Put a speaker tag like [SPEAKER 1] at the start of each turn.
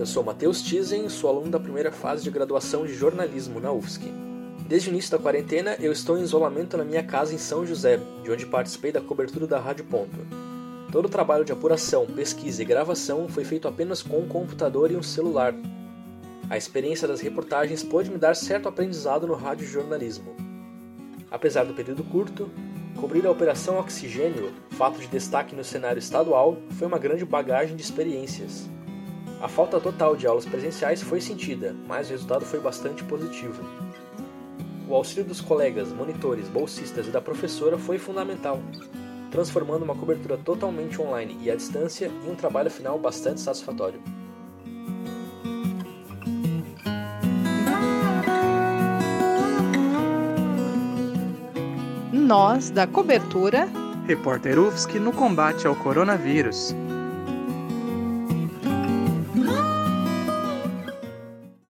[SPEAKER 1] Eu sou Matheus Tizen, sou aluno da primeira fase de graduação de jornalismo na UFSC. Desde o início da quarentena, eu estou em isolamento na minha casa em São José, de onde participei da cobertura da Rádio Ponto. Todo o trabalho de apuração, pesquisa e gravação foi feito apenas com um computador e um celular. A experiência das reportagens pôde me dar certo aprendizado no rádio jornalismo. Apesar do período curto, cobrir a Operação Oxigênio, fato de destaque no cenário estadual, foi uma grande bagagem de experiências. A falta total de aulas presenciais foi sentida, mas o resultado foi bastante positivo. O auxílio dos colegas, monitores, bolsistas e da professora foi fundamental, transformando uma cobertura totalmente online e à distância em um trabalho final bastante satisfatório.
[SPEAKER 2] Nós, da cobertura,
[SPEAKER 3] Repórter UFSC no combate ao coronavírus.